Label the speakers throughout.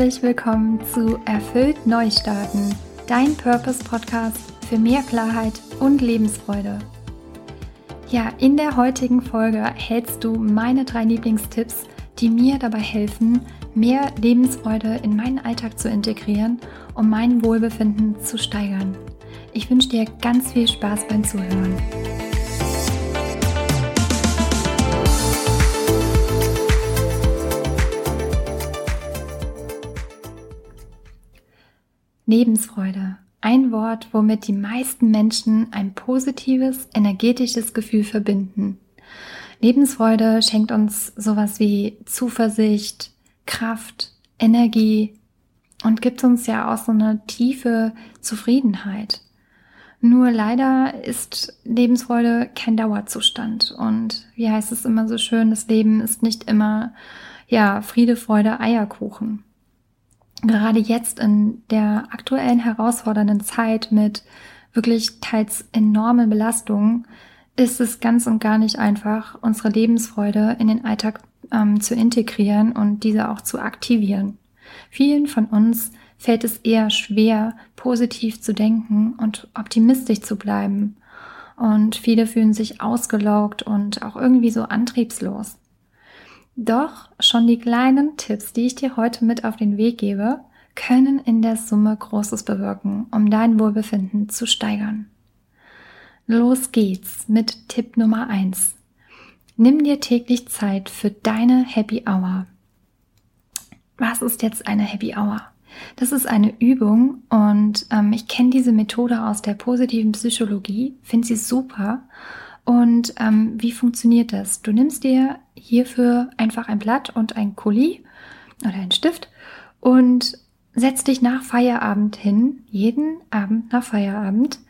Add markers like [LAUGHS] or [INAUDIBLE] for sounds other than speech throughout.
Speaker 1: herzlich willkommen zu Erfüllt Neustarten, dein Purpose-Podcast für mehr Klarheit und Lebensfreude. Ja, in der heutigen Folge erhältst du meine drei Lieblingstipps, die mir dabei helfen, mehr Lebensfreude in meinen Alltag zu integrieren, um mein Wohlbefinden zu steigern. Ich wünsche dir ganz viel Spaß beim Zuhören. Lebensfreude. Ein Wort, womit die meisten Menschen ein positives, energetisches Gefühl verbinden. Lebensfreude schenkt uns sowas wie Zuversicht, Kraft, Energie und gibt uns ja auch so eine tiefe Zufriedenheit. Nur leider ist Lebensfreude kein Dauerzustand und wie heißt es immer so schön, das Leben ist nicht immer ja Friede, Freude, Eierkuchen gerade jetzt in der aktuellen herausfordernden Zeit mit wirklich teils enormen Belastungen ist es ganz und gar nicht einfach, unsere Lebensfreude in den Alltag ähm, zu integrieren und diese auch zu aktivieren. Vielen von uns fällt es eher schwer, positiv zu denken und optimistisch zu bleiben. Und viele fühlen sich ausgelaugt und auch irgendwie so antriebslos. Doch schon die kleinen Tipps, die ich dir heute mit auf den Weg gebe, können in der Summe Großes bewirken, um dein Wohlbefinden zu steigern. Los geht's mit Tipp Nummer eins: Nimm dir täglich Zeit für deine Happy Hour. Was ist jetzt eine Happy Hour? Das ist eine Übung und ähm, ich kenne diese Methode aus der positiven Psychologie, finde sie super und ähm, wie funktioniert das? Du nimmst dir hierfür einfach ein Blatt und ein Kuli oder ein Stift und setzt dich nach Feierabend hin, jeden Abend nach Feierabend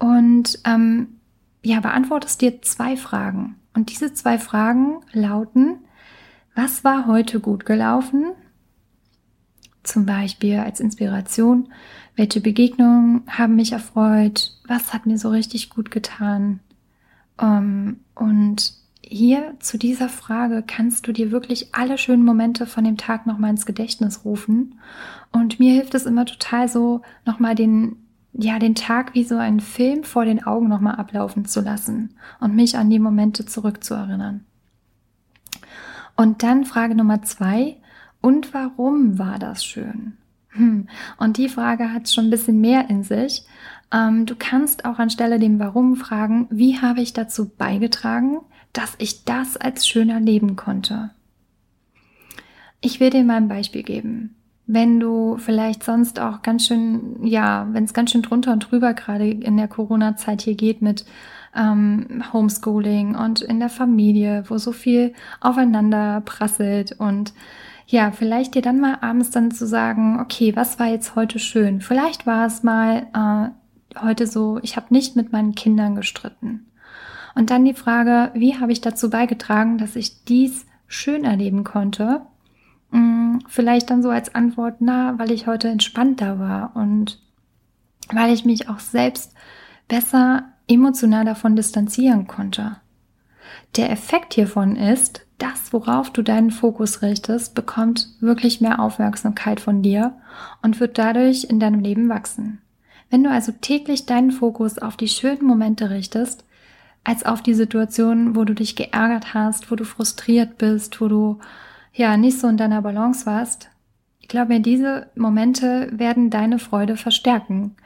Speaker 1: und ähm, ja, beantwortest dir zwei Fragen. Und diese zwei Fragen lauten, was war heute gut gelaufen? Zum Beispiel als Inspiration, welche Begegnungen haben mich erfreut? Was hat mir so richtig gut getan? Ähm, und hier zu dieser Frage kannst du dir wirklich alle schönen Momente von dem Tag nochmal ins Gedächtnis rufen. Und mir hilft es immer total so, nochmal den, ja, den Tag wie so einen Film vor den Augen nochmal ablaufen zu lassen und mich an die Momente zurückzuerinnern. Und dann Frage Nummer zwei. Und warum war das schön? Hm. Und die Frage hat schon ein bisschen mehr in sich. Ähm, du kannst auch anstelle dem Warum fragen, wie habe ich dazu beigetragen, dass ich das als schön erleben konnte. Ich will dir mal ein Beispiel geben. Wenn du vielleicht sonst auch ganz schön, ja, wenn es ganz schön drunter und drüber gerade in der Corona-Zeit hier geht mit ähm, Homeschooling und in der Familie, wo so viel aufeinander prasselt und ja, vielleicht dir dann mal abends dann zu sagen, okay, was war jetzt heute schön? Vielleicht war es mal äh, heute so, ich habe nicht mit meinen Kindern gestritten. Und dann die Frage, wie habe ich dazu beigetragen, dass ich dies schön erleben konnte? Hm, vielleicht dann so als Antwort, na, weil ich heute entspannter war und weil ich mich auch selbst besser emotional davon distanzieren konnte. Der Effekt hiervon ist, das, worauf du deinen Fokus richtest, bekommt wirklich mehr Aufmerksamkeit von dir und wird dadurch in deinem Leben wachsen. Wenn du also täglich deinen Fokus auf die schönen Momente richtest, als auf die Situation, wo du dich geärgert hast, wo du frustriert bist, wo du ja nicht so in deiner Balance warst. Ich glaube, diese Momente werden deine Freude verstärken.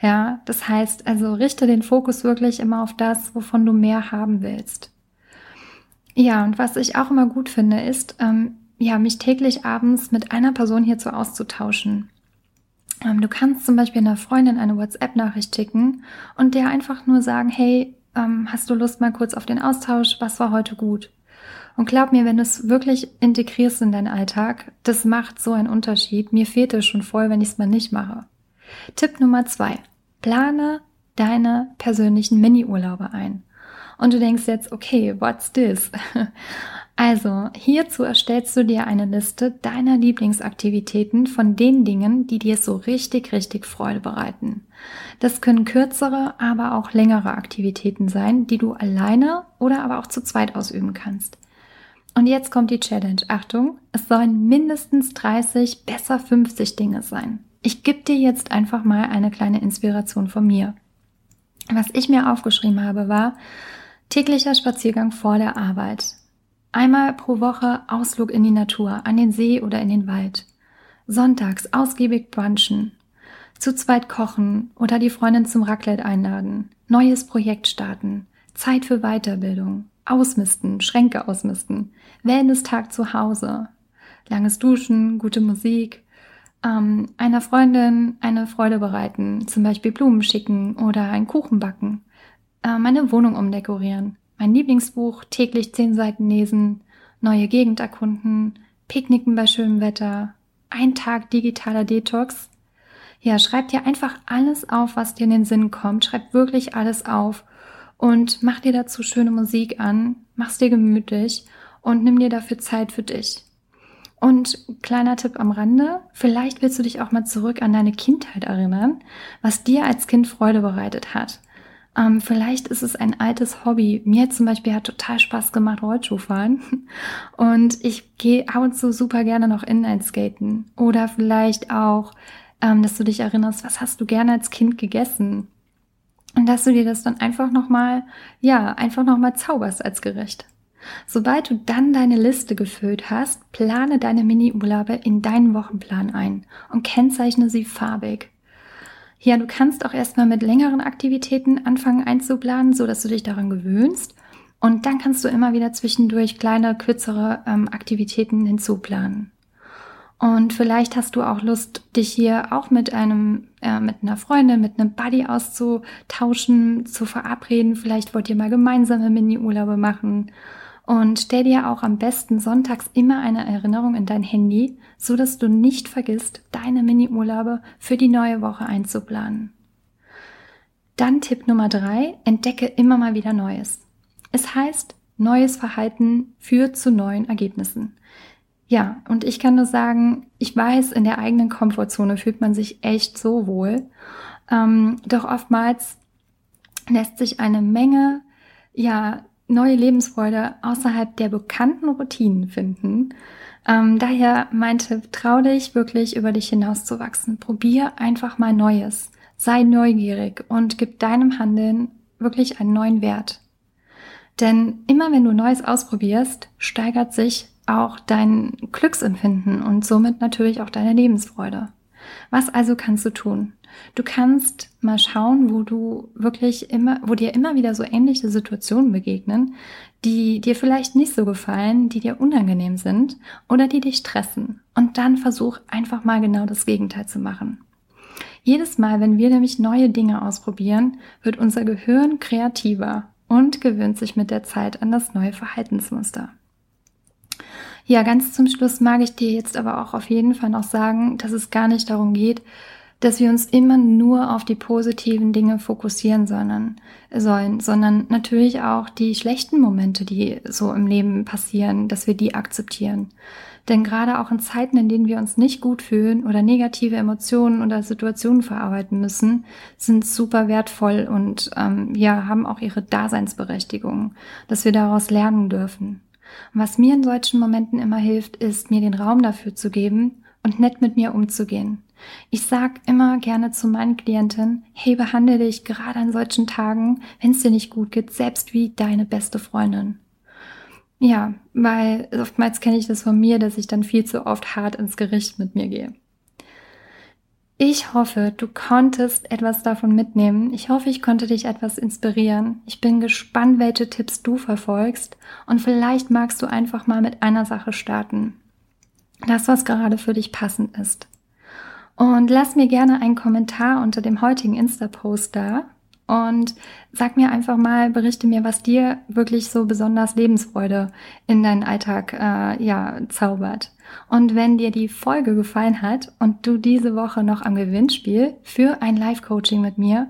Speaker 1: Ja, das heißt, also richte den Fokus wirklich immer auf das, wovon du mehr haben willst. Ja, und was ich auch immer gut finde, ist, ähm, ja, mich täglich abends mit einer Person hierzu auszutauschen. Ähm, du kannst zum Beispiel einer Freundin eine WhatsApp-Nachricht schicken und der einfach nur sagen, hey, ähm, hast du Lust mal kurz auf den Austausch? Was war heute gut? Und glaub mir, wenn du es wirklich integrierst in deinen Alltag, das macht so einen Unterschied. Mir fehlt es schon voll, wenn ich es mal nicht mache. Tipp Nummer zwei. Plane deine persönlichen Mini-Urlaube ein. Und du denkst jetzt, okay, what's this? [LAUGHS] Also, hierzu erstellst du dir eine Liste deiner Lieblingsaktivitäten von den Dingen, die dir so richtig, richtig Freude bereiten. Das können kürzere, aber auch längere Aktivitäten sein, die du alleine oder aber auch zu zweit ausüben kannst. Und jetzt kommt die Challenge. Achtung, es sollen mindestens 30, besser 50 Dinge sein. Ich gebe dir jetzt einfach mal eine kleine Inspiration von mir. Was ich mir aufgeschrieben habe, war täglicher Spaziergang vor der Arbeit. Einmal pro Woche Ausflug in die Natur, an den See oder in den Wald. Sonntags ausgiebig brunchen. Zu zweit kochen oder die Freundin zum Raclette einladen. Neues Projekt starten. Zeit für Weiterbildung. Ausmisten, Schränke ausmisten, Wellness-Tag zu Hause, langes Duschen, gute Musik, ähm, einer Freundin eine Freude bereiten, zum Beispiel Blumen schicken oder einen Kuchen backen, äh, meine Wohnung umdekorieren, mein Lieblingsbuch täglich zehn Seiten lesen, neue Gegend erkunden, Picknicken bei schönem Wetter, ein Tag digitaler Detox. Ja, schreib dir einfach alles auf, was dir in den Sinn kommt. Schreib wirklich alles auf und mach dir dazu schöne Musik an, mach's dir gemütlich und nimm dir dafür Zeit für dich. Und kleiner Tipp am Rande, vielleicht willst du dich auch mal zurück an deine Kindheit erinnern, was dir als Kind Freude bereitet hat. Ähm, vielleicht ist es ein altes Hobby. Mir zum Beispiel hat total Spaß gemacht, Rollschuhfahren. [LAUGHS] Und ich gehe ab und zu super gerne noch Inline-Skaten. Oder vielleicht auch, ähm, dass du dich erinnerst, was hast du gerne als Kind gegessen? Und dass du dir das dann einfach nochmal, ja, einfach nochmal zauberst als Gericht. Sobald du dann deine Liste gefüllt hast, plane deine Mini-Urlaube in deinen Wochenplan ein und kennzeichne sie farbig. Ja, du kannst auch erstmal mit längeren Aktivitäten anfangen einzuplanen, so dass du dich daran gewöhnst. Und dann kannst du immer wieder zwischendurch kleine, kürzere ähm, Aktivitäten hinzuplanen. Und vielleicht hast du auch Lust, dich hier auch mit einem, äh, mit einer Freundin, mit einem Buddy auszutauschen, zu verabreden. Vielleicht wollt ihr mal gemeinsame Mini-Urlaube machen. Und stell dir auch am besten sonntags immer eine Erinnerung in dein Handy, so dass du nicht vergisst, deine Mini-Urlaube für die neue Woche einzuplanen. Dann Tipp Nummer drei, entdecke immer mal wieder Neues. Es heißt, neues Verhalten führt zu neuen Ergebnissen. Ja, und ich kann nur sagen, ich weiß, in der eigenen Komfortzone fühlt man sich echt so wohl. Ähm, doch oftmals lässt sich eine Menge, ja, neue Lebensfreude außerhalb der bekannten Routinen finden. Ähm, daher meinte, trau dich wirklich über dich hinauszuwachsen. Probier einfach mal Neues. Sei neugierig und gib deinem Handeln wirklich einen neuen Wert. Denn immer wenn du Neues ausprobierst, steigert sich auch dein Glücksempfinden und somit natürlich auch deine Lebensfreude. Was also kannst du tun? Du kannst mal schauen, wo du wirklich immer, wo dir immer wieder so ähnliche Situationen begegnen, die dir vielleicht nicht so gefallen, die dir unangenehm sind oder die dich stressen. Und dann versuch einfach mal genau das Gegenteil zu machen. Jedes Mal, wenn wir nämlich neue Dinge ausprobieren, wird unser Gehirn kreativer und gewöhnt sich mit der Zeit an das neue Verhaltensmuster. Ja, ganz zum Schluss mag ich dir jetzt aber auch auf jeden Fall noch sagen, dass es gar nicht darum geht, dass wir uns immer nur auf die positiven Dinge fokussieren sollen, sollen, sondern natürlich auch die schlechten Momente, die so im Leben passieren, dass wir die akzeptieren. Denn gerade auch in Zeiten, in denen wir uns nicht gut fühlen oder negative Emotionen oder Situationen verarbeiten müssen, sind super wertvoll und ähm, ja, haben auch ihre Daseinsberechtigung, dass wir daraus lernen dürfen. Was mir in solchen Momenten immer hilft, ist, mir den Raum dafür zu geben und nett mit mir umzugehen. Ich sag immer gerne zu meinen Klienten, hey, behandle dich gerade an solchen Tagen, wenn es dir nicht gut geht, selbst wie deine beste Freundin. Ja, weil oftmals kenne ich das von mir, dass ich dann viel zu oft hart ins Gericht mit mir gehe. Ich hoffe, du konntest etwas davon mitnehmen. Ich hoffe, ich konnte dich etwas inspirieren. Ich bin gespannt, welche Tipps du verfolgst und vielleicht magst du einfach mal mit einer Sache starten. Das, was gerade für dich passend ist. Und lass mir gerne einen Kommentar unter dem heutigen Insta-Post da und sag mir einfach mal, berichte mir, was dir wirklich so besonders Lebensfreude in deinen Alltag äh, ja zaubert. Und wenn dir die Folge gefallen hat und du diese Woche noch am Gewinnspiel für ein Live-Coaching mit mir,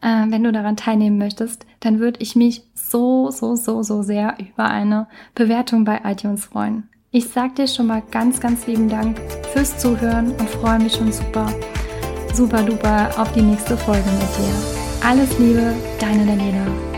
Speaker 1: äh, wenn du daran teilnehmen möchtest, dann würde ich mich so, so, so, so sehr über eine Bewertung bei iTunes freuen. Ich sag dir schon mal ganz, ganz lieben Dank fürs Zuhören und freue mich schon super, super duper auf die nächste Folge mit dir. Alles Liebe, deine Daniela.